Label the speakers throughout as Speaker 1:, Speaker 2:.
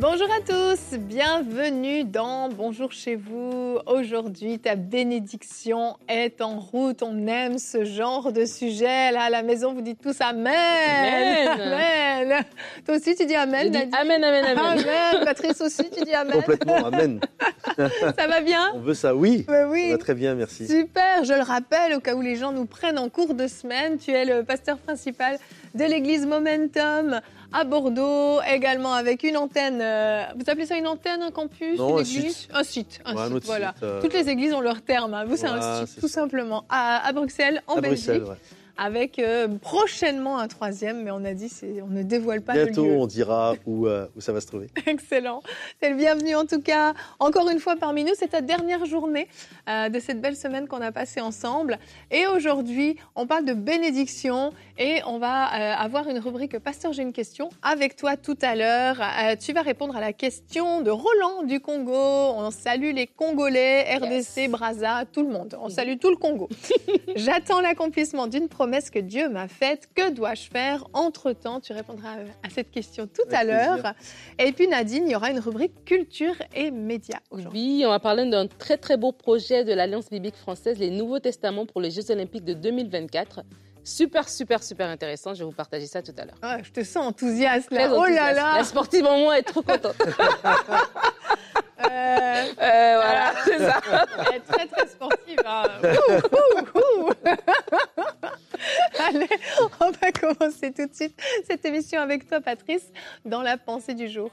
Speaker 1: Bonjour à tous, bienvenue dans Bonjour chez vous. Aujourd'hui, ta bénédiction est en route. On aime ce genre de sujet. Là, à la maison, vous dites tous Amen. Amen. Toi aussi, tu dis Amen.
Speaker 2: Amen, amen, amen.
Speaker 1: Amen. Patrice aussi, tu dis Amen.
Speaker 3: Complètement, Amen.
Speaker 1: ça va bien
Speaker 3: On veut ça, oui.
Speaker 1: Bah oui.
Speaker 3: Ça va très bien, merci.
Speaker 1: Super, je le rappelle, au cas où les gens nous prennent en cours de semaine, tu es le pasteur principal de l'église Momentum à Bordeaux, également avec une antenne. euh, vous appelez ça une antenne, un campus,
Speaker 3: Non,
Speaker 1: une
Speaker 3: un
Speaker 1: église
Speaker 3: site.
Speaker 1: Un site. Un
Speaker 3: Ouais,
Speaker 1: site, voilà.
Speaker 3: site, euh,
Speaker 1: Toutes les églises ont leur terme. hein. Vous, c'est un site, tout
Speaker 3: ça.
Speaker 1: simplement. À, à Bruxelles, en
Speaker 3: à
Speaker 1: Belgique,
Speaker 3: Bruxelles, ouais.
Speaker 1: Avec euh, prochainement un troisième, mais on a dit on ne dévoile pas
Speaker 3: Bientôt,
Speaker 1: le lieu.
Speaker 3: on dira où, euh, où ça va se trouver.
Speaker 1: Excellent. C'est le bienvenu en tout cas. Encore une fois parmi nous, c'est ta dernière journée euh, de cette belle semaine qu'on a passée ensemble. Et aujourd'hui, on parle de bénédiction et on va euh, avoir une rubrique Pasteur, j'ai une question avec toi tout à l'heure. Euh, tu vas répondre à la question de Roland du Congo. On salue les Congolais, RDC, Brazza, tout le monde. On salue tout le Congo. J'attends l'accomplissement d'une promesse que Dieu m'a faite. Que dois-je faire entre-temps? Tu répondras à cette question tout
Speaker 3: Avec
Speaker 1: à l'heure. Et puis Nadine, il y aura une rubrique culture et médias aujourd'hui.
Speaker 2: Oui, on va parler d'un très très beau projet de l'Alliance biblique française, les Nouveaux Testaments pour les Jeux Olympiques de 2024. Super, super, super intéressant. Je vais vous partager ça tout à l'heure.
Speaker 1: Ah, je te sens enthousiaste
Speaker 2: Très
Speaker 1: là. Oh là là.
Speaker 2: La sportive en moi est trop contente.
Speaker 1: Euh,
Speaker 2: Euh, voilà, c'est ça.
Speaker 1: elle est très très sportive. hein. Ouh, ouh, ouh. Allez, on va commencer tout de suite cette émission avec toi, Patrice, dans la pensée du jour.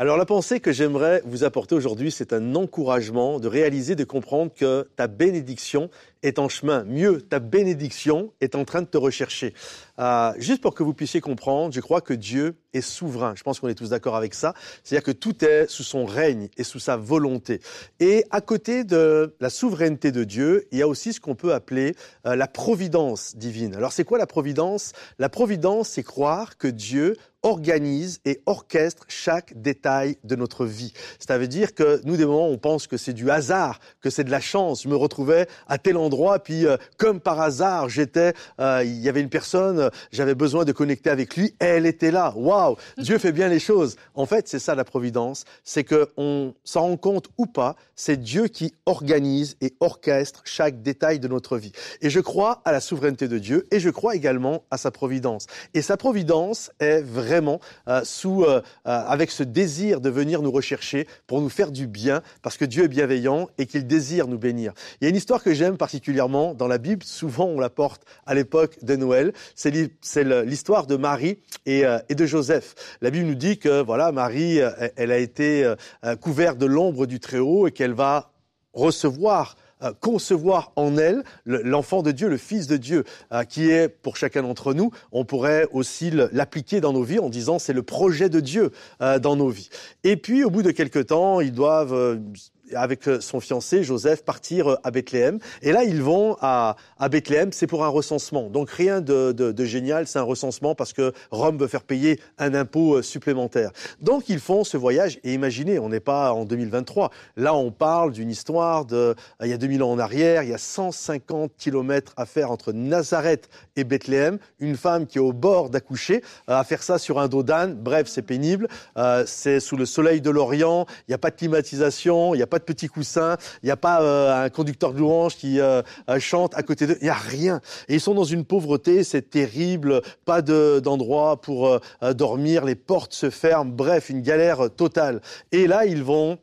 Speaker 3: Alors la pensée que j'aimerais vous apporter aujourd'hui, c'est un encouragement de réaliser, de comprendre que ta bénédiction est en chemin. Mieux, ta bénédiction est en train de te rechercher. Euh, juste pour que vous puissiez comprendre, je crois que Dieu est souverain. Je pense qu'on est tous d'accord avec ça. C'est-à-dire que tout est sous son règne et sous sa volonté. Et à côté de la souveraineté de Dieu, il y a aussi ce qu'on peut appeler euh, la providence divine. Alors c'est quoi la providence? La providence, c'est croire que Dieu organise et orchestre chaque détail de notre vie. Ça veut dire que nous, des moments, on pense que c'est du hasard, que c'est de la chance. Je me retrouvais à tel endroit, puis euh, comme par hasard, j'étais, euh, il y avait une personne, euh, j'avais besoin de connecter avec lui, et elle était là. Waouh, Dieu fait bien les choses. En fait, c'est ça la providence, c'est que on s'en rend compte ou pas, c'est Dieu qui organise et orchestre chaque détail de notre vie. Et je crois à la souveraineté de Dieu, et je crois également à sa providence. Et sa providence est vraiment euh, sous, avec ce désir de venir nous rechercher pour nous faire du bien, parce que Dieu est bienveillant et qu'il désire nous bénir. Il y a une histoire que j'aime particulièrement dans la Bible. Souvent, on la porte à l'époque de Noël. C'est l'histoire de Marie et, euh, et de Joseph. La Bible nous dit que voilà, Marie, euh, elle a été euh, couverte de l'ombre du Très-Haut et qu'elle va recevoir concevoir en elle le- l'enfant de Dieu, le Fils de Dieu, qui est pour chacun d'entre nous. On pourrait aussi l'appliquer dans nos vies en disant c'est le projet de Dieu dans nos vies. Et puis au bout de quelque temps, ils doivent avec euh, son fiancé Joseph partir euh, à Bethléem. Et là, ils vont à, Bethléem, c'est pour un recensement. Donc rien de, génial, c'est un recensement parce que Rome veut faire payer un impôt euh, supplémentaire. Donc ils font ce voyage. Et imaginez, on n'est pas en 2023. Là, on parle d'une histoire de il y a 2000 ans en arrière. Il y a 150 kilomètres à faire entre Nazareth et Bethléem. Une femme qui est au bord d'accoucher, à faire ça sur un dos d'âne. Bref, c'est pénible. C'est sous le soleil de l'Orient. Il n'y a pas de climatisation. Il n'y a pas de petits coussins. Il n'y a pas euh, un conducteur de louange qui euh, euh, chante à côté d'eux. Il n'y a rien. Et ils sont dans une pauvreté. C'est terrible. Pas de- d'endroit pour euh, euh, dormir. Les portes se ferment. Bref, une galère totale. Et là, ils vont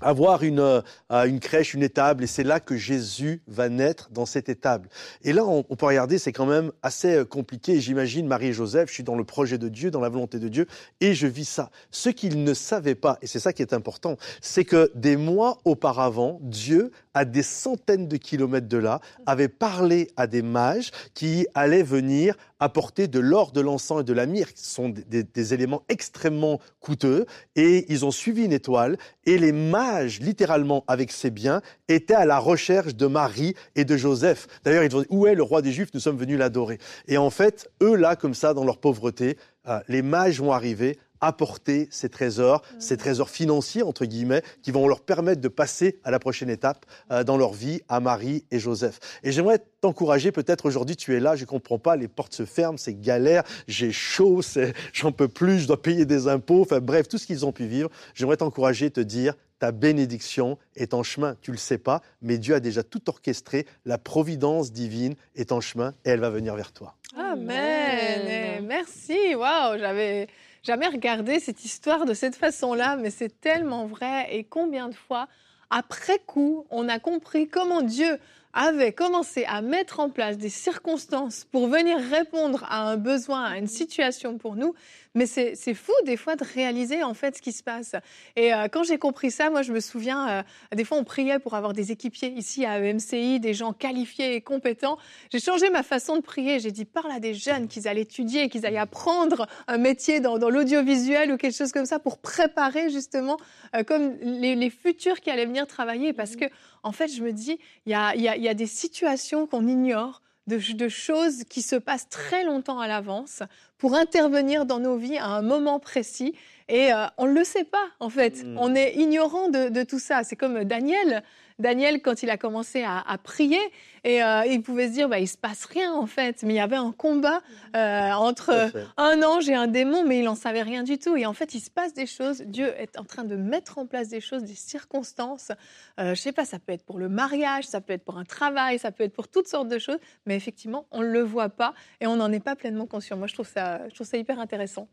Speaker 3: avoir une, euh, une crèche, une étable, et c'est là que Jésus va naître dans cette étable. Et là, on, on peut regarder, c'est quand même assez euh, compliqué. J'imagine Marie et Joseph, je suis dans le projet de Dieu, dans la volonté de Dieu, et je vis ça. Ce qu'ils ne savaient pas, et c'est ça qui est important, c'est que des mois auparavant, Dieu à des centaines de kilomètres de là, avait parlé à des mages qui allaient venir apporter de l'or, de l'encens et de la myrrhe, qui sont des, éléments extrêmement coûteux. Et ils ont suivi une étoile. Et les mages, littéralement, avec ces biens, étaient à la recherche de Marie et de Joseph. D'ailleurs, ils ont dit, où est le roi des Juifs? Nous sommes venus l'adorer. Et en fait, eux, là, comme ça, dans leur pauvreté, euh, les mages vont arriver apporter ces trésors, ces trésors financiers, entre guillemets, qui vont leur permettre de passer à la prochaine étape euh, dans leur vie à Marie et Joseph. Et j'aimerais t'encourager, peut-être aujourd'hui tu es là, je ne comprends pas, les portes se ferment, c'est galère, j'ai chaud, j'en peux plus, je dois payer des impôts, enfin bref, tout ce qu'ils ont pu vivre. J'aimerais t'encourager, te dire, ta bénédiction est en chemin. Tu le sais pas, mais Dieu a déjà tout orchestré. La providence divine est en chemin et elle va venir vers toi.
Speaker 1: Amen. Merci. Waouh, j'avais jamais regardé cette histoire de cette façon-là, mais c'est tellement vrai. Et combien de fois, après coup, on a compris comment Dieu avait commencé à mettre en place des circonstances pour venir répondre à un besoin, à une situation pour nous, mais c'est fou des fois de réaliser en fait ce qui se passe. Et euh, quand j'ai compris ça, moi je me souviens, euh, des fois on priait pour avoir des équipiers ici à EMCI, des gens qualifiés et compétents. J'ai changé ma façon de prier. J'ai dit parle à des jeunes qu'ils allaient étudier, qu'ils allaient apprendre un métier dans, dans l'audiovisuel ou quelque chose comme ça pour préparer justement euh, comme les, les, futurs qui allaient venir travailler. Parce mmh. que en fait je me dis il y a, y, a, y a des situations qu'on ignore de, choses qui se passent très longtemps à l'avance pour intervenir dans nos vies à un moment précis. Et euh, on ne le sait pas, en fait. Hmm. On est ignorant de, de tout ça. C'est comme Daniel. Daniel, quand il a commencé à, prier, et euh, il pouvait se dire, bah, il se passe rien en fait, mais il y avait un combat euh, entre un ange et un démon, mais il n'en savait rien du tout. Et en fait, il se passe des choses. Dieu est en train de mettre en place des choses, des circonstances. Euh, je sais pas, ça peut être pour le mariage, ça peut être pour un travail, ça peut être pour toutes sortes de choses, mais effectivement, on ne le voit pas et on n'en est pas pleinement conscient. Moi, je trouve ça, je trouve ça hyper intéressant.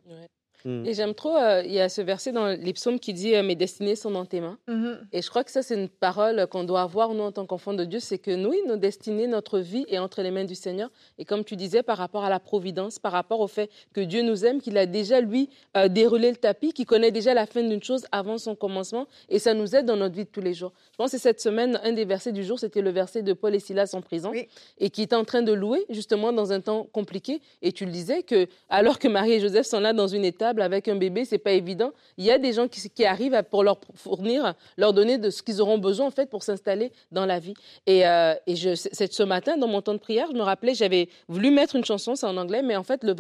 Speaker 2: Et j'aime trop, euh, il y a ce verset dans les psaumes qui dit euh, Mes destinées sont dans tes mains. Mm-hmm. Et je crois que ça, c'est une parole qu'on doit avoir, nous, en tant qu'enfants de Dieu c'est que nous, nos destinées, notre vie est entre les mains du Seigneur. Et comme tu disais, par rapport à la providence, par rapport au fait que Dieu nous aime, qu'il a déjà, lui, euh, déroulé le tapis, qu'il connaît déjà la fin d'une chose avant son commencement. Et ça nous aide dans notre vie de tous les jours. Je pense que cette semaine, un des versets du jour, c'était le verset de Paul et Silas en prison. Et qui est en train de louer, justement, dans un temps compliqué. Et tu le disais que, alors que Marie et Joseph sont là dans une avec un bébé, c'est pas évident. Il y a des gens qui, arrivent pour leur fournir, leur donner de ce qu'ils auront besoin en fait pour s'installer dans la vie. Et, euh, ce matin, dans mon temps de prière, je me rappelais, j'avais voulu mettre une chanson, c'est en anglais, mais en fait le,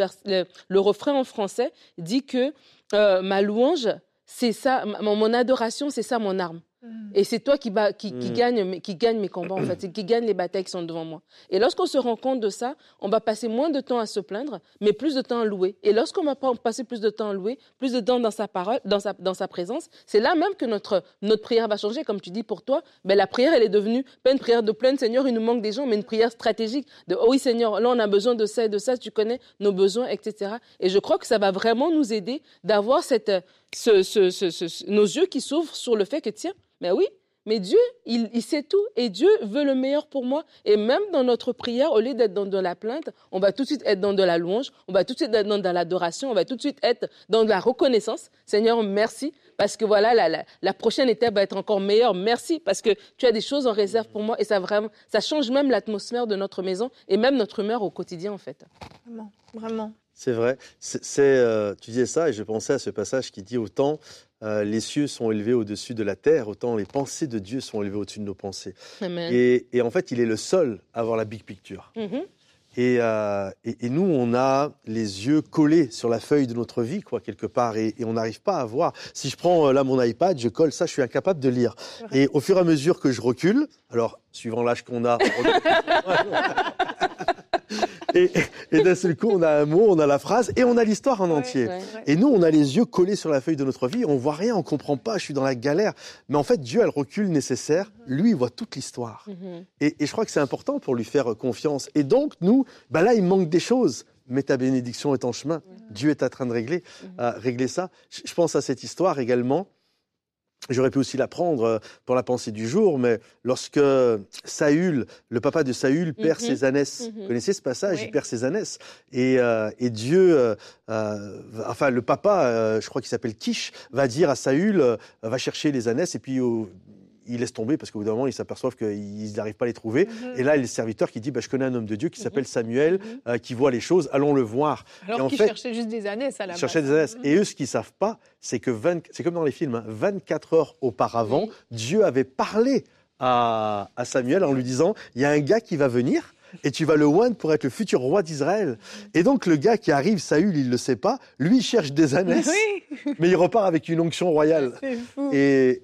Speaker 2: le, refrain en français dit que euh, ma louange, c'est ça, mon adoration, c'est ça mon arme. Et c'est toi qui, qui, gagne, qui gagne mes combats, en fait, qui gagne les batailles qui sont devant moi. Et lorsqu'on se rend compte de ça, on va passer moins de temps à se plaindre, mais plus de temps à louer. Et lorsqu'on va passer plus de temps à louer, plus de temps dans sa parole, dans sa, dans sa présence, c'est là même que notre, notre prière va changer. Comme tu dis, pour toi, ben, la prière, elle est devenue pas une prière de pleine, Seigneur, il nous manque des gens, mais une prière stratégique de, oh oui, Seigneur, là, on a besoin de ça et de ça, tu connais nos besoins, etc. Et je crois que ça va vraiment nous aider d'avoir cette, ce, nos yeux qui s'ouvrent sur le fait que, tiens, mais oui, mais Dieu, il, sait tout et Dieu veut le meilleur pour moi. Et même dans notre prière, au lieu d'être dans de la plainte, on va tout de suite être dans de la louange, on va tout de suite être dans de l'adoration, on va tout de suite être dans de la reconnaissance. Seigneur, merci parce que voilà, la, la, prochaine étape va être encore meilleure. Merci parce que tu as des choses en réserve pour moi et ça, vraiment, ça change même l'atmosphère de notre maison et même notre humeur au quotidien en fait.
Speaker 1: Vraiment, vraiment.
Speaker 3: C'est vrai. C'est, euh, tu disais ça et je pensais à ce passage qui dit autant euh, les cieux sont élevés au-dessus de la terre, autant les pensées de Dieu sont élevées au-dessus de nos pensées. Et, en fait, il est le seul à avoir la big picture. Mm-hmm. Euh, et, nous, on a les yeux collés sur la feuille de notre vie, quoi, quelque part, et, on n'arrive pas à voir. Si je prends là mon iPad, je colle ça, je suis incapable de lire. Et au fur et à mesure que je recule, alors suivant l'âge qu'on a, et, d'un seul coup, on a un mot, on a la phrase et on a l'histoire en entier. Et nous, on a les yeux collés sur la feuille de notre vie, on voit rien, on comprend pas, je suis dans la galère. Mais en fait, Dieu a le recul nécessaire. Lui, il voit toute l'histoire. Mhm. et, je crois que c'est important pour lui faire confiance. Et donc, nous, bah là, il manque des choses mais ta bénédiction est en chemin. Dieu est en train de régler, mhm. euh, régler ça. Je pense à cette histoire également J'aurais pu aussi la prendre euh, pour la pensée du jour, mais lorsque Saül, le papa de Saül, perd mhm. ses ânesses, mhm. vous connaissez ce passage, il perd ses ânesses, et, euh, et Dieu, euh, euh, enfin le papa, je crois qu'il s'appelle Kish, va dire à Saül, va chercher les ânesses, et puis ils laissent tomber parce qu'au bout d'un moment, ils s'aperçoivent qu'ils n'arrivent pas à les trouver. Mm-hmm. Et là, il y a le serviteur qui dit bah, Je connais un homme de Dieu qui s'appelle Samuel, qui voit les choses, allons le voir.
Speaker 1: Alors qu'ils cherchaient juste des années, ça là
Speaker 3: cherchaient des années. Et eux, ce qu'ils ne savent pas, c'est que c'est comme dans les films, 24 hein, heures auparavant, Dieu avait parlé à, à Samuel en lui disant Il y a un gars qui va venir et tu vas le oindre pour être le futur roi d'Israël. Et donc le gars qui arrive, Saül, il ne le sait pas, lui il cherche des années, mais il repart avec une onction royale.
Speaker 1: Fou.
Speaker 3: Et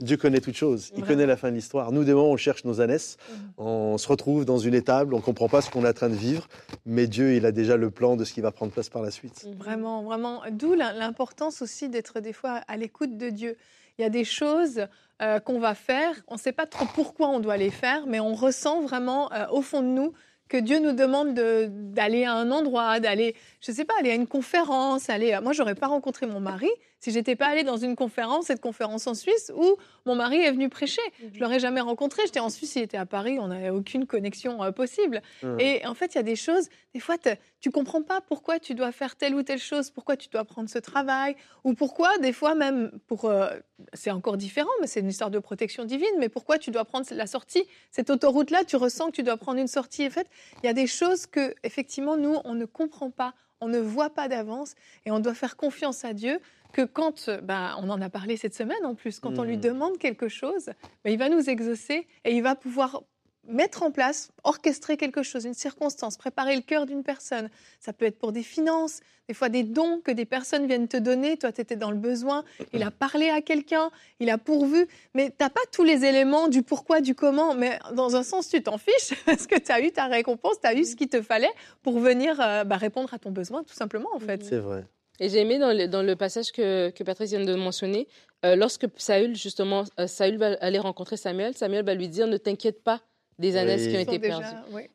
Speaker 3: Dieu connaît toutes choses, il connaît la fin de l'histoire. Nous, des moments, on cherche nos ânesses, mm. on se retrouve dans une étable, on ne comprend pas ce qu'on est en train de vivre, mais Dieu, il a déjà le plan de ce qui va prendre place par la suite.
Speaker 1: Vraiment, vraiment. D'où l'importance aussi d'être des fois à l'écoute de Dieu. Il y a des choses euh, qu'on va faire, on ne sait pas trop pourquoi on doit les faire, mais on ressent vraiment euh, au fond de nous que Dieu nous demande d'aller à un endroit, d'aller, je ne sais pas, aller à une conférence, aller. Moi, j'aurais pas rencontré mon mari si j'étais pas allée dans une conférence, cette conférence en Suisse où mon mari est venu prêcher. Mhm. Je l'aurais jamais rencontré. J'étais en Suisse, il était à Paris, on n'avait aucune connexion euh, possible. Et en fait, il y a des choses. Des fois, tu comprends pas pourquoi tu dois faire telle ou telle chose, pourquoi tu dois prendre ce travail, ou pourquoi des fois même pour. Euh, c'est encore différent, mais c'est une histoire de protection divine. Mais pourquoi tu dois prendre la sortie, cette autoroute-là, tu ressens que tu dois prendre une sortie. En fait, il y a des choses que effectivement nous on ne comprend pas on ne voit pas d'avance et on doit faire confiance à Dieu que quand, ben, on en a parlé cette semaine en plus, quand on lui hmm. demande quelque chose, ben, il va nous exaucer et il va pouvoir mettre en place, orchestrer quelque chose, une circonstance, préparer le cœur d'une personne. Ça peut être pour des finances, des fois des dons que des personnes viennent te donner. Toi, tu étais dans le besoin. Il a parlé à quelqu'un, il a pourvu. Mais tu n'as pas tous les éléments du pourquoi, du comment. Mais dans un sens, tu t'en fiches parce que tu as eu ta récompense, tu as eu ce qu'il te fallait pour venir euh, bah, répondre à ton besoin, tout simplement, en fait.
Speaker 3: C'est vrai.
Speaker 2: Et j'ai aimé dans le, passage que, que Patrice vient de mentionner, euh, lorsque Saül, justement, euh, Saül va aller rencontrer Samuel, Samuel va lui dire Ne t'inquiète pas, des années qui ont été perdues.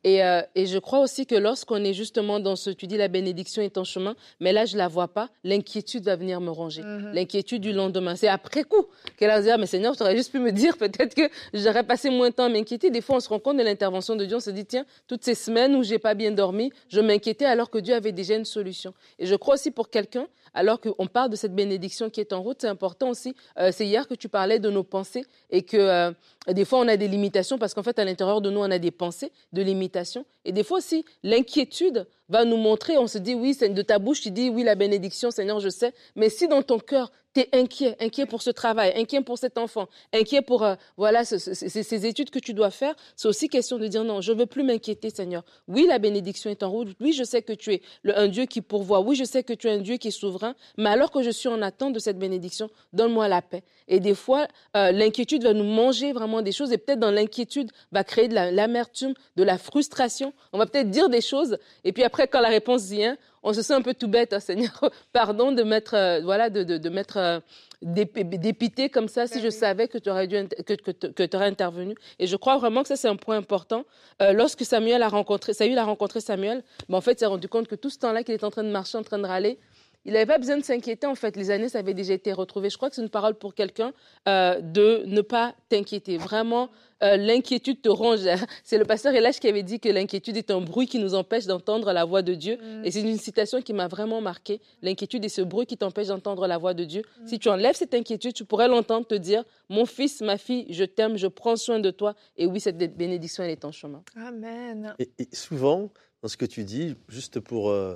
Speaker 2: Et, euh, et, je crois aussi que lorsqu'on est justement dans ce, tu dis la bénédiction est en chemin, mais là je la vois pas, l'inquiétude va venir me ranger. Mhm. L'inquiétude du lendemain. C'est après coup qu'elle va se dire, mais Seigneur, tu aurais juste pu me dire peut-être que j'aurais passé moins de temps à m'inquiéter. Des fois, on se rend compte de l'intervention de Dieu, on se dit, tiens, toutes ces semaines où j'ai pas bien dormi, je m'inquiétais alors que Dieu avait déjà une solution. Et je crois aussi pour quelqu'un, alors qu'on parle de cette bénédiction qui est en route, c'est important aussi. Euh, c'est hier que tu parlais de nos pensées et que euh, des fois on a des limitations parce qu'en fait à l'intérieur de nous on a des pensées de limitation et des fois aussi l'inquiétude va nous montrer, on se dit oui, c'est de ta bouche tu dis oui la bénédiction Seigneur je sais, mais si dans ton cœur tu inquiet, inquiet pour ce travail, inquiet pour cet enfant, inquiet pour euh, voilà ces études que tu dois faire, c'est aussi question de dire non, je veux plus m'inquiéter, Seigneur. Oui, la bénédiction est en route. Oui, je sais que tu es un Dieu qui pourvoit. Oui, je sais que tu es un Dieu qui est souverain. Mais alors que je suis en attente de cette bénédiction, donne-moi la paix. Et des fois, euh, l'inquiétude va nous manger vraiment des choses et peut-être dans l'inquiétude va créer de l'amertume, de la frustration. On va peut-être dire des choses et puis après, quand la réponse vient, on se sent un peu tout bête, hein, Seigneur, pardon de mettre, euh, voilà, de, de, de mettre euh, dépité comme ça si je savais que tu aurais, dû, que, que, aurais intervenu. Et je crois vraiment que ça, c'est un point important. Euh, lorsque Samuel a rencontré, Saül a rencontré Samuel, ben, en fait, il s'est rendu compte que tout ce temps-là qu'il est en train de marcher, en train de râler, il n'avait pas besoin de s'inquiéter, en fait. Les années, ça avait déjà été retrouvé. Je crois que c'est une parole pour quelqu'un euh, de ne pas t'inquiéter. Vraiment, euh, l'inquiétude te ronge. C'est le pasteur Elash qui avait dit que l'inquiétude est un bruit qui nous empêche d'entendre la voix de Dieu. Mm. Et c'est une citation qui m'a vraiment marqué. L'inquiétude est ce bruit qui t'empêche d'entendre la voix de Dieu. Mm. Si tu enlèves cette inquiétude, tu pourrais l'entendre te dire, mon fils, ma fille, je t'aime, je prends soin de toi. Et oui, cette bénédiction, elle est en chemin.
Speaker 1: Amen.
Speaker 3: Et, souvent, dans ce que tu dis, juste pour... Euh,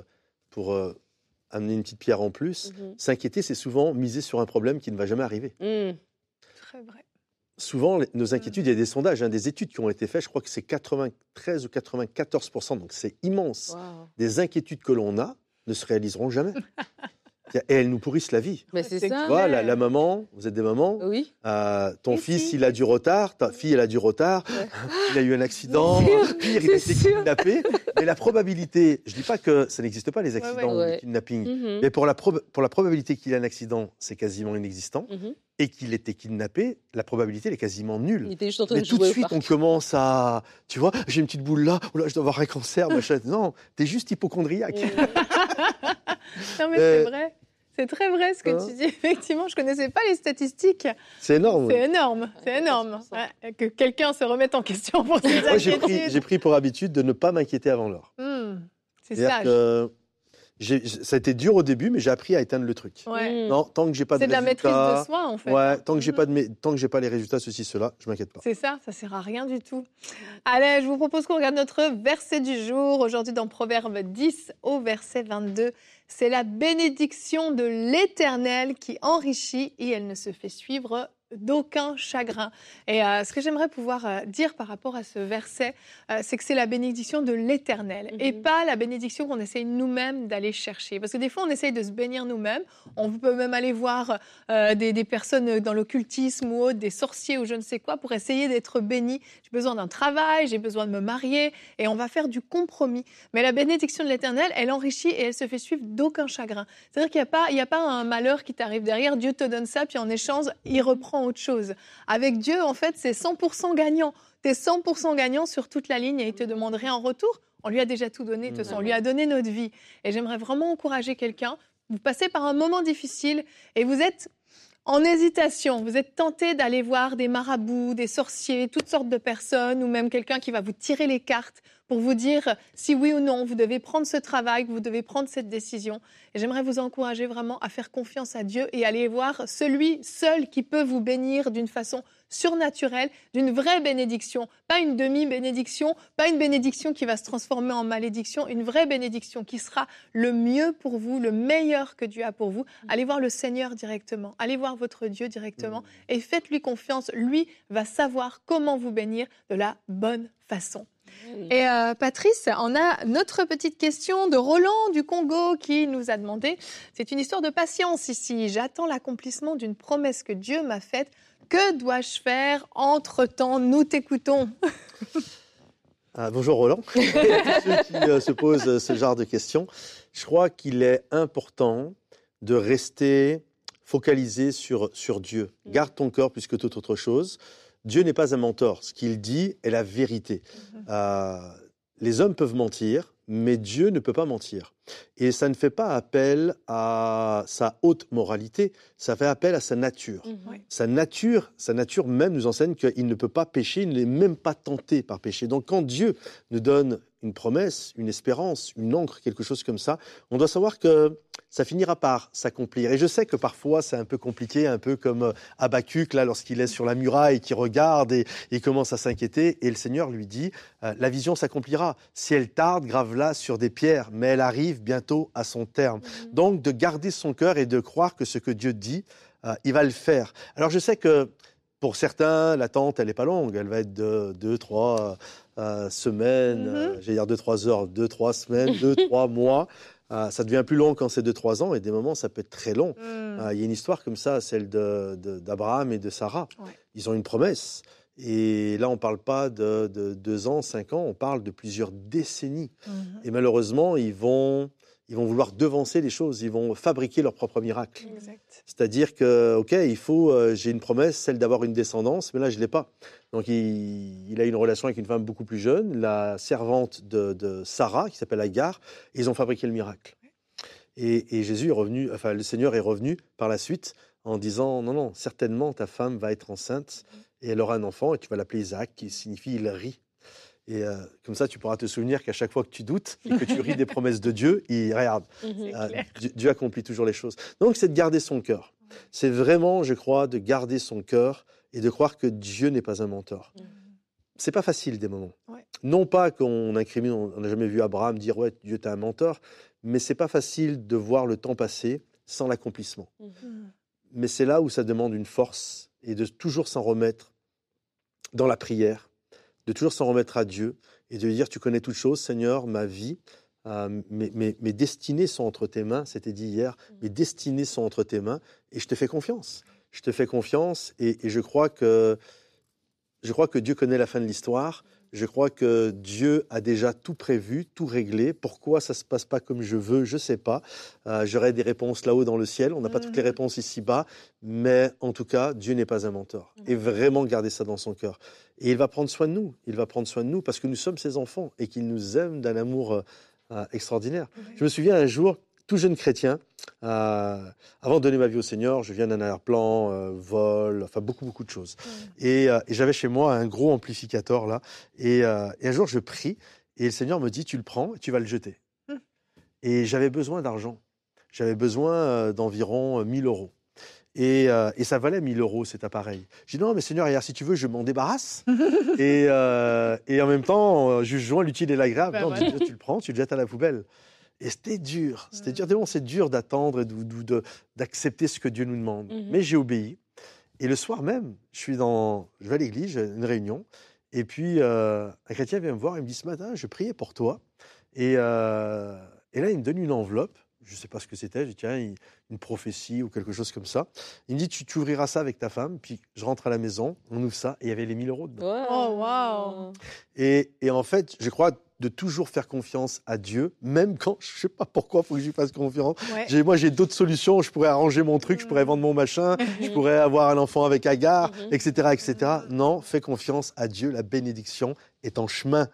Speaker 3: pour amener une petite pierre en plus. Mhm. S'inquiéter, c'est souvent miser sur un problème qui ne va jamais arriver.
Speaker 1: Mm. Très vrai.
Speaker 3: Souvent, nos inquiétudes, il y a des sondages, hein, des études qui ont été faites, je crois que c'est 93 ou 94% donc c'est immense. Des inquiétudes que l'on a ne se réaliseront jamais. Et elles nous pourrissent la vie.
Speaker 2: Mais c'est ça.
Speaker 3: Voilà, la, maman, vous êtes des mamans.
Speaker 2: Oui.
Speaker 3: Euh, ton fils, il a du retard. Ta fille, elle a du retard. Il a eu un accident. Pire, il a été kidnappé. Mais la probabilité, je ne dis pas que ça n'existe pas, les accidents ouais, kidnapping. Mm-hmm. Mais pour la, pour la probabilité qu'il ait un accident, c'est quasiment inexistant. Mm-hmm. Et qu'il était kidnappé, la probabilité elle est quasiment nulle.
Speaker 2: Il était juste en train
Speaker 3: Mais
Speaker 2: de
Speaker 3: tout de suite, on commence à. Tu vois, j'ai une petite boule là, oh là je dois avoir un cancer, machin. Non, t'es juste hypochondriaque.
Speaker 1: non, mais c'est vrai. C'est très vrai ce que hein tu dis. Effectivement, je connaissais pas les statistiques.
Speaker 3: C'est énorme.
Speaker 1: C'est énorme. C'est énorme. que quelqu'un se remette en question pour ses Moi,
Speaker 3: j'ai pris, pour habitude de ne pas m'inquiéter avant l'heure.
Speaker 1: Hmm, c'est ça.
Speaker 3: Que ça a été dur au début, mais j'ai appris à éteindre le truc.
Speaker 1: Ouais.
Speaker 3: Non, tant que j'ai pas de,
Speaker 1: de la maîtrise de soi, en fait.
Speaker 3: Ouais, tant que j'ai pas de, tant que j'ai pas les résultats ceci cela, je m'inquiète pas.
Speaker 1: C'est ça, ça sert à rien du tout. Allez, je vous propose qu'on regarde notre verset du jour aujourd'hui dans Proverbe 10 au verset 22. C'est la bénédiction de l'Éternel qui enrichit et elle ne se fait suivre d'aucun chagrin. Et euh, ce que j'aimerais pouvoir euh, dire par rapport à ce verset, euh, c'est que c'est la bénédiction de l'Éternel et mhm. pas la bénédiction qu'on essaye nous-mêmes d'aller chercher. Parce que des fois, on essaye de se bénir nous-mêmes. On peut même aller voir des, des, personnes dans l'occultisme ou autre, des sorciers ou je ne sais quoi, pour essayer d'être béni. J'ai besoin d'un travail, j'ai besoin de me marier, et on va faire du compromis. Mais la bénédiction de l'Éternel, elle enrichit et elle se fait suivre d'aucun chagrin. C'est-à-dire qu'il n'y a, pas, il a pas un malheur qui t'arrive derrière. Dieu te donne ça, puis en échange, il reprend autre chose. Avec Dieu, en fait, c'est 100% gagnant. Tu es 100% gagnant sur toute la ligne et il te demande rien en retour. On lui a déjà tout donné, on lui a donné notre vie. Et j'aimerais vraiment encourager quelqu'un. Vous passez par un moment difficile et vous êtes en hésitation, vous êtes tenté d'aller voir des marabouts, des sorciers, toutes sortes de personnes, ou même quelqu'un qui va vous tirer les cartes pour vous dire si oui ou non vous devez prendre ce travail, vous devez prendre cette décision. Et j'aimerais vous encourager vraiment à faire confiance à Dieu et aller voir celui seul qui peut vous bénir d'une façon surnaturelle, d'une vraie bénédiction, pas une demi-bénédiction, pas une bénédiction qui va se transformer en malédiction, une vraie bénédiction qui sera le mieux pour vous, le meilleur que Dieu a pour vous. Allez voir le Seigneur directement, allez voir votre Dieu directement et faites-lui confiance. Lui va savoir comment vous bénir de la bonne façon. Et euh, Patrice, on a notre petite question de Roland du Congo qui nous a demandé, c'est une histoire de patience ici, j'attends l'accomplissement d'une promesse que Dieu m'a faite que dois-je faire? Entre-temps Nous t'écoutons.
Speaker 3: Ah, bonjour Roland. ceux qui euh, se posent ce genre de questions, je crois qu'il est important de rester focalisé sur, sur Dieu. Mm. Garde ton cœur plus que toute autre chose. Dieu n'est pas un mentor. Ce qu'il dit est la vérité. Mm-hmm. Euh, les hommes peuvent mentir, mais Dieu ne peut pas mentir. Et ça ne fait pas appel à sa haute moralité, ça fait appel à sa nature. Mhm. Sa nature, sa nature même nous enseigne qu'il ne peut pas pécher, il n'est même pas tenté par péché. Donc quand Dieu nous donne une promesse, une espérance, une encre, quelque chose comme ça, on doit savoir que ça finira par s'accomplir. Et je sais que parfois c'est un peu compliqué, un peu comme Habacuc, là, lorsqu'il est sur la muraille, qui regarde et il commence à s'inquiéter, et le Seigneur lui dit, euh, la vision s'accomplira. Si elle tarde, grave-la sur des pierres, mais elle arrive bientôt à son terme. Mhm. Donc de garder son cœur et de croire que ce que Dieu dit, euh, il va le faire. Alors je sais que pour certains, l'attente, elle n'est pas longue. Elle va être de deux, trois euh, semaines, mhm. euh, j'allais dire deux, trois heures, deux, trois semaines, deux, trois mois. Ça devient plus long quand c'est deux, trois ans, et des moments, ça peut être très long. Mm. Il y a une histoire comme ça, celle d'Abraham et de Sarah. Ils ont une promesse. Et là, on ne parle pas de, deux ans, cinq ans, on parle de plusieurs décennies. Mhm. Et malheureusement, ils vont ils vont vouloir devancer les choses, ils vont fabriquer leur propre miracle. C'est-à-dire que, ok, il faut, euh, j'ai une promesse, celle d'avoir une descendance, mais là je l'ai pas. Donc il, a une relation avec une femme beaucoup plus jeune, la servante de, Sarah, qui s'appelle Agar, et ils ont fabriqué le miracle. Et, Jésus est revenu, enfin le Seigneur est revenu par la suite en disant non non, certainement ta femme va être enceinte et elle aura un enfant et tu vas l'appeler Isaac, qui signifie il rit. Et euh, comme ça, tu pourras te souvenir qu'à chaque fois que tu doutes et que tu ris des promesses de Dieu, il regarde. Mhm. Euh, Dieu, accomplit toujours les choses. Donc, c'est de garder son cœur. C'est vraiment, je crois, de garder son cœur et de croire que Dieu n'est pas un mentor. Mhm. C'est pas facile des moments. Non pas qu'on incrimine, on n'a jamais vu Abraham dire ouais Dieu t'es un mentor, mais c'est pas facile de voir le temps passer sans l'accomplissement. Mhm. Mais c'est là où ça demande une force et de toujours s'en remettre dans la prière, de toujours s'en remettre à Dieu et de lui dire, tu connais toutes choses, Seigneur, ma vie, euh, mes, mes, destinées sont entre tes mains, c'était dit hier, mm. mes destinées sont entre tes mains, et je te fais confiance. Je te fais confiance, et, et je, crois que, je crois que Dieu connaît la fin de l'histoire, je crois que Dieu a déjà tout prévu, tout réglé. Pourquoi ça ne se passe pas comme je veux, je ne sais pas. Euh, j'aurai des réponses là-haut dans le ciel. On n'a pas toutes les mm. réponses ici-bas. Mais en tout cas, Dieu n'est pas un mentor. Mm. Et vraiment garder ça dans son cœur. Et il va prendre soin de nous. Il va prendre soin de nous parce que nous sommes ses enfants et qu'il nous aime d'un amour euh, euh, extraordinaire. Je me souviens un jour, tout jeune chrétien, euh, avant de donner ma vie au Seigneur, je viens d'un arrière-plan, euh, vol, enfin beaucoup, beaucoup de choses. Et, euh, et j'avais chez moi un gros amplificateur là. Et, et, un jour, je prie et le Seigneur me dit Tu le prends et tu vas le jeter. Hum. Et j'avais besoin d'argent. J'avais besoin d'environ 1000 euros. Et, ça valait 1000 euros cet appareil. J'ai dit non, mais Seigneur, hier, si tu veux, je m'en débarrasse. et, et, en même temps, jugeons l'utile et l'agréable. Ben non, tu, le prends, tu le jettes à la poubelle. Et c'était dur. C'était dur. C'est dur d'attendre et d'accepter ce que Dieu nous demande. Mhm. Mais j'ai obéi. Et le soir même, je suis dans, je vais à l'église, j'ai une réunion. Et puis, euh, un chrétien vient me voir, il me dit ce matin, je priais pour toi. Et, euh, et là, il me donne une enveloppe. Je ne sais pas ce que c'était. Je dis, tiens, une prophétie ou quelque chose comme ça. Il me dit, tu, tu, ouvriras ça avec ta femme. Puis je rentre à la maison, on ouvre ça, et il y avait les 1000 euros dedans.
Speaker 1: Oh, wow!
Speaker 3: Et, et en fait, je crois de toujours faire confiance à Dieu, même quand je sais pas pourquoi il faut que j'y fasse confiance. Moi, j'ai d'autres solutions. Je pourrais arranger mon truc, je pourrais vendre mon machin, je pourrais avoir un enfant avec Agar, etc., mhm. etc. Non, fais confiance à Dieu. La bénédiction est en chemin.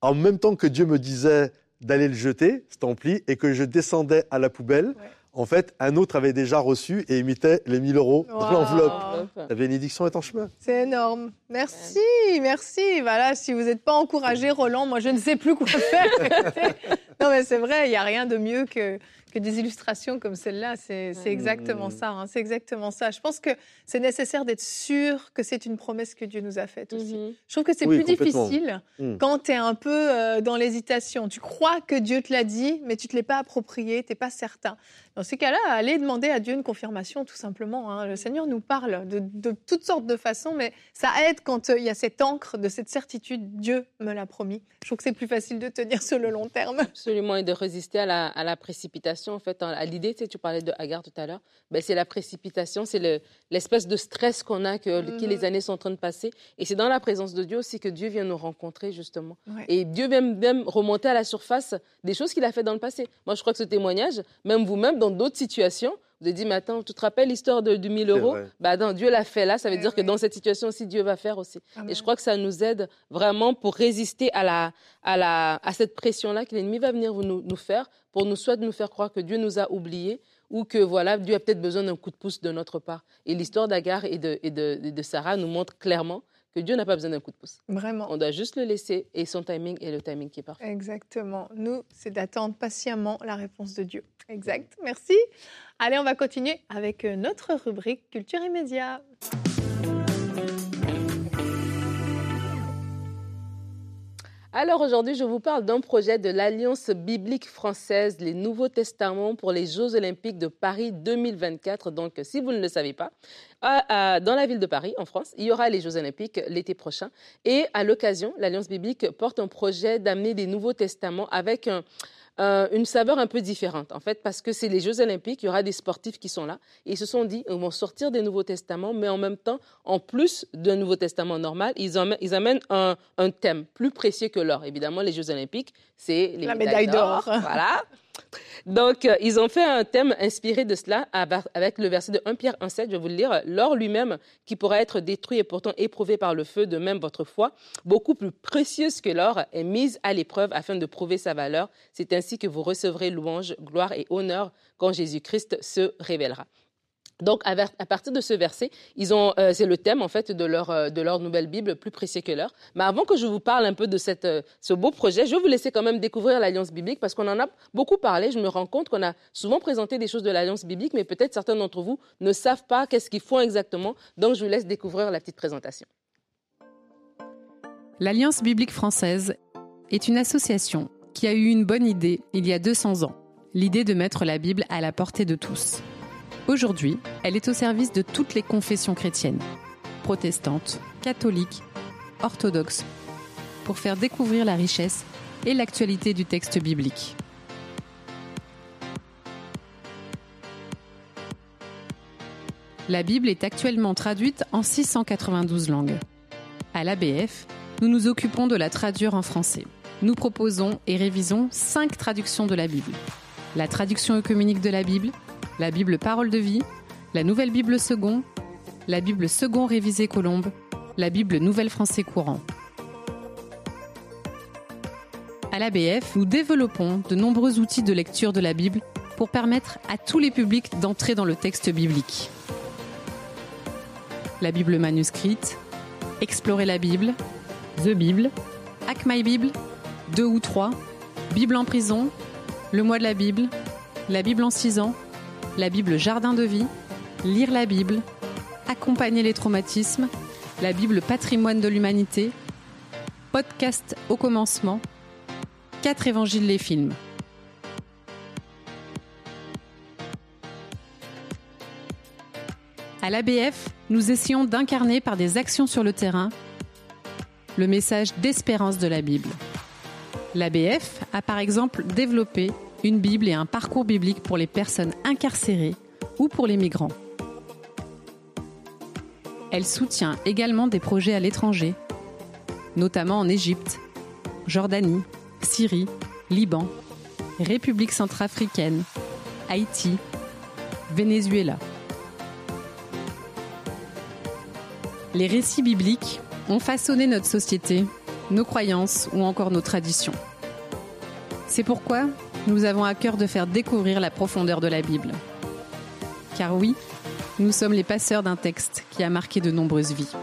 Speaker 3: En même temps que Dieu me disait d'aller le jeter, cet ampli, et que je descendais à la poubelle, en fait, un autre avait déjà reçu et imitait les 1000 euros dans l'enveloppe. La bénédiction est en chemin.
Speaker 1: C'est énorme. Merci, merci. Voilà, si vous n'êtes pas encouragé, Roland, moi je ne sais plus quoi faire. non, mais c'est vrai, il n'y a rien de mieux que que des illustrations comme celle-là. C'est exactement ça. Hein. c'est exactement ça. Je pense que c'est nécessaire d'être sûr que c'est une promesse que Dieu nous a faite aussi. Mhm. Je trouve que c'est plus difficile hmm. quand tu es un peu euh, dans l'hésitation. Tu crois que Dieu te l'a dit, mais tu ne te l'es pas approprié, tu n'es pas certain. Dans ces cas-là, allez demander à Dieu une confirmation, tout simplement. Hein. Le Seigneur nous parle de, toutes sortes de façons, mais ça aide quand euh, il y a cette encre de cette certitude. Dieu me l'a promis. Je trouve que c'est plus facile de tenir sur le long terme.
Speaker 2: Absolument, et de résister à la, à la précipitation en fait, à l'idée, tu, sais, tu parlais de Agar tout à l'heure, ben, c'est la précipitation, c'est l'espèce de stress qu'on a, que, les mm-hmm. années sont en train de passer. Et c'est dans la présence de Dieu aussi que Dieu vient nous rencontrer, justement. Et Dieu vient même remonter à la surface des choses qu'il a fait dans le passé. Moi, je crois que ce témoignage, même vous-même, dans d'autres situations, vous avez dit, mais attends, tu te rappelles l'histoire de, du 1000 euros? bah, Dieu l'a fait. Là, ça veut dire que dans cette situation aussi, Dieu va faire aussi. Et je crois que ça nous aide vraiment pour résister à, la, à, la, à cette pression-là que l'ennemi va venir nous, nous faire, pour nous soit de nous faire croire que Dieu nous a oubliés, ou que voilà, Dieu a peut-être besoin d'un coup de pouce de notre part. Et l'histoire d'Agar et, de, et de, de Sarah nous montre clairement que Dieu n'a pas besoin d'un coup de pouce.
Speaker 1: Vraiment.
Speaker 2: On doit juste le laisser et son timing est le timing qui est parfait.
Speaker 1: Exactement. Nous, c'est d'attendre patiemment la réponse de Dieu. Exact. Merci. Allez, on va continuer avec notre rubrique Culture et médias.
Speaker 2: Alors aujourd'hui, je vous parle d'un projet de l'Alliance biblique française, les Nouveaux Testaments pour les Jeux olympiques de Paris 2024. Donc, si vous ne le savez pas, dans la ville de Paris, en France, il y aura les Jeux olympiques l'été prochain. Et à l'occasion, l'Alliance biblique porte un projet d'amener des Nouveaux Testaments avec un, euh, une saveur un peu différente, en fait, parce que c'est les Jeux Olympiques, il y aura des sportifs qui sont là, et ils se sont dit, ils vont sortir des Nouveaux Testaments, mais en même temps, en plus d'un Nouveau Testament normal, ils, amènent, un, un, thème plus précieux que l'or. Évidemment, les Jeux Olympiques, c'est les
Speaker 1: la médaille d'or.
Speaker 2: Voilà. Donc, euh, ils ont fait un thème inspiré de cela avec le verset de 1 Pierre 1,7. Je vais vous le lire. L'or lui-même, qui pourra être détruit et pourtant éprouvé par le feu, de même votre foi, beaucoup plus précieuse que l'or, est mise à l'épreuve afin de prouver sa valeur. C'est ainsi que vous recevrez louange, gloire et honneur quand Jésus-Christ se révélera. Donc, à, partir de ce verset, euh, c'est le thème en fait de leur euh, leur nouvelle Bible, plus précieux que l'heure. Mais avant que je vous parle un peu de euh, ce beau projet, je vais vous laisser quand même découvrir l'Alliance biblique parce qu'on en a beaucoup parlé. Je me rends compte qu'on a souvent présenté des choses de l'Alliance biblique, mais peut-être certains d'entre vous ne savent pas qu'est-ce qu'ils font exactement. Donc, je vous laisse découvrir la petite présentation.
Speaker 4: L'Alliance biblique française est une association qui a eu une bonne idée il y a 200 ans, l'idée de mettre la Bible à la portée de tous. Aujourd'hui, elle est au service de toutes les confessions chrétiennes, protestantes, catholiques, orthodoxes, pour faire découvrir la richesse et l'actualité du texte biblique. La Bible est actuellement traduite en 692 langues. À l'ABF, nous nous occupons de la traduire en français. Nous proposons et révisons cinq traductions de la Bible. La traduction œcuménique de la Bible, la Bible Parole de vie, la Nouvelle Bible Second, la Bible Second révisée Colombe, la Bible Nouvelle Français courant. À l'ABF, nous développons de nombreux outils de lecture de la Bible pour permettre à tous les publics d'entrer dans le texte biblique. La Bible manuscrite, Explorer la Bible, The Bible, Hack My Bible, Deux ou trois, Bible en prison, le mois de la Bible, la Bible en 6 ans, la Bible jardin de vie, lire la Bible, accompagner les traumatismes, la Bible patrimoine de l'humanité, podcast au commencement, quatre évangiles les films. À l'ABF, nous essayons d'incarner par des actions sur le terrain le message d'espérance de la Bible. L'ABF a par exemple développé une Bible et un parcours biblique pour les personnes incarcérées ou pour les migrants. Elle soutient également des projets à l'étranger, notamment en Égypte, Jordanie, Syrie, Liban, République centrafricaine, Haïti, Venezuela. Les récits bibliques ont façonné notre société, nos croyances ou encore nos traditions. C'est pourquoi nous avons à cœur de faire découvrir la profondeur de la Bible. Car oui, nous sommes les passeurs d'un texte qui a marqué de nombreuses vies.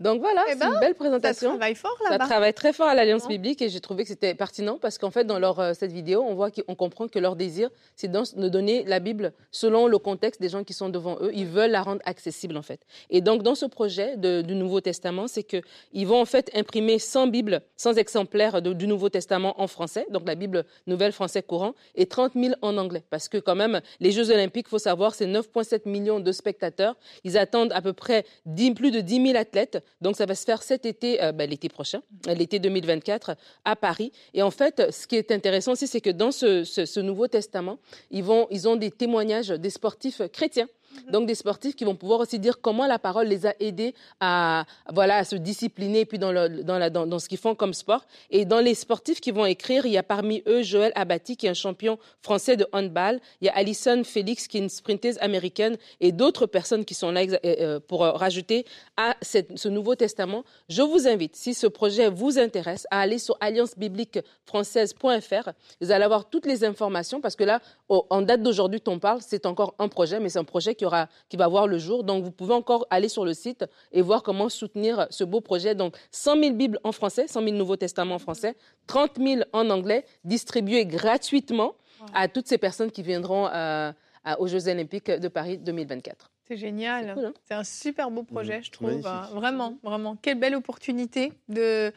Speaker 2: Donc voilà, eh c'est une ben, belle présentation.
Speaker 1: Ça travaille fort là-bas.
Speaker 2: Ça travaille très fort à l'Alliance biblique et j'ai trouvé que c'était pertinent parce qu'en fait, dans leur, euh, cette vidéo, on voit qu'on comprend que leur désir, c'est de donner la Bible selon le contexte des gens qui sont devant eux. Ils veulent la rendre accessible en fait. Et donc, dans ce projet du Nouveau Testament, c'est qu'ils vont en fait imprimer 100 Bibles, 100 exemplaires du Nouveau Testament en français, donc la Bible nouvelle français courant, et 30 000 en anglais. Parce que quand même, les Jeux olympiques, il faut savoir, c'est 9,7 millions de spectateurs. Ils attendent à peu près 10, plus de 10 000 athlètes. Donc, ça va se faire cet été, euh, ben, l'été prochain, l'été 2024, à Paris. Et en fait, ce qui est intéressant aussi, c'est que dans ce, Nouveau Testament, ils, ont des témoignages des sportifs chrétiens. Donc des sportifs qui vont pouvoir aussi dire comment la parole les a aidés à voilà à se discipliner puis dans, dans, la, dans, ce qu'ils font comme sport. Et dans les sportifs qui vont écrire, il y a parmi eux Joël Abati qui est un champion français de handball. Il y a Alison Félix qui est une sprinteuse américaine et d'autres personnes qui sont là euh, euh, pour rajouter à ce Nouveau Testament. Je vous invite, si ce projet vous intéresse, à aller sur alliancebibliquefrançaise.fr. Vous allez avoir toutes les informations parce que là, en date d'aujourd'hui, on parle, c'est encore un projet, mais c'est un projet qui, aura, qui va voir le jour. Donc, vous pouvez encore aller sur le site et voir comment soutenir ce beau projet. Donc, 100 000 Bibles en français, 100 000 Nouveaux Testaments en français, 30 000 en anglais, distribués gratuitement à toutes ces personnes qui viendront euh, aux Jeux Olympiques de Paris 2024.
Speaker 1: C'est génial. Hein? C'est un super beau projet, je trouve. Vraiment, vraiment. Quelle belle opportunité de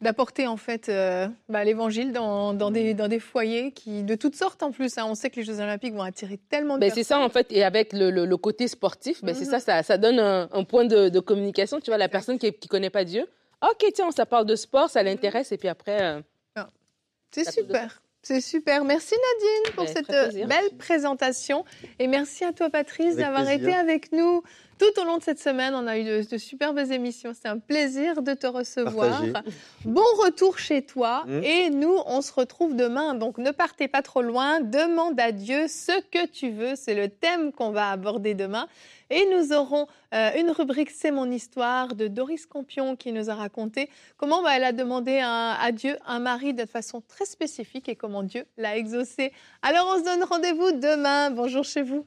Speaker 1: d'apporter en fait euh, bah, l'évangile dans, dans, des, dans des foyers qui de toutes sortes en plus. Hein. On sait que les Jeux Olympiques vont attirer tellement de
Speaker 2: ben, C'est ça en fait, et avec le, le, côté sportif, ben, c'est ça, ça, donne un, point de, de, communication. Tu vois, la personne qui ne connaît pas Dieu, ok, tiens, ça parle de sport, ça l'intéresse, et puis après. Euh,
Speaker 1: ah. c'est super. C'est super. Merci Nadine pour ben, cette belle présentation. Et merci à toi Patrice d'avoir été avec nous tout au long de cette semaine. On a eu de, superbes émissions. C'est un plaisir de te recevoir. Bon retour chez toi. Mmh. Et nous, on se retrouve demain. Donc ne partez pas trop loin. Demande à Dieu ce que tu veux. C'est le thème qu'on va aborder demain. Et nous aurons euh, une rubrique C'est mon histoire de Doris Campion qui nous a raconté comment bah, elle a demandé à Dieu un mari de façon très spécifique et comment Dieu l'a exaucé. Alors on se donne rendez-vous demain. Bonjour chez vous.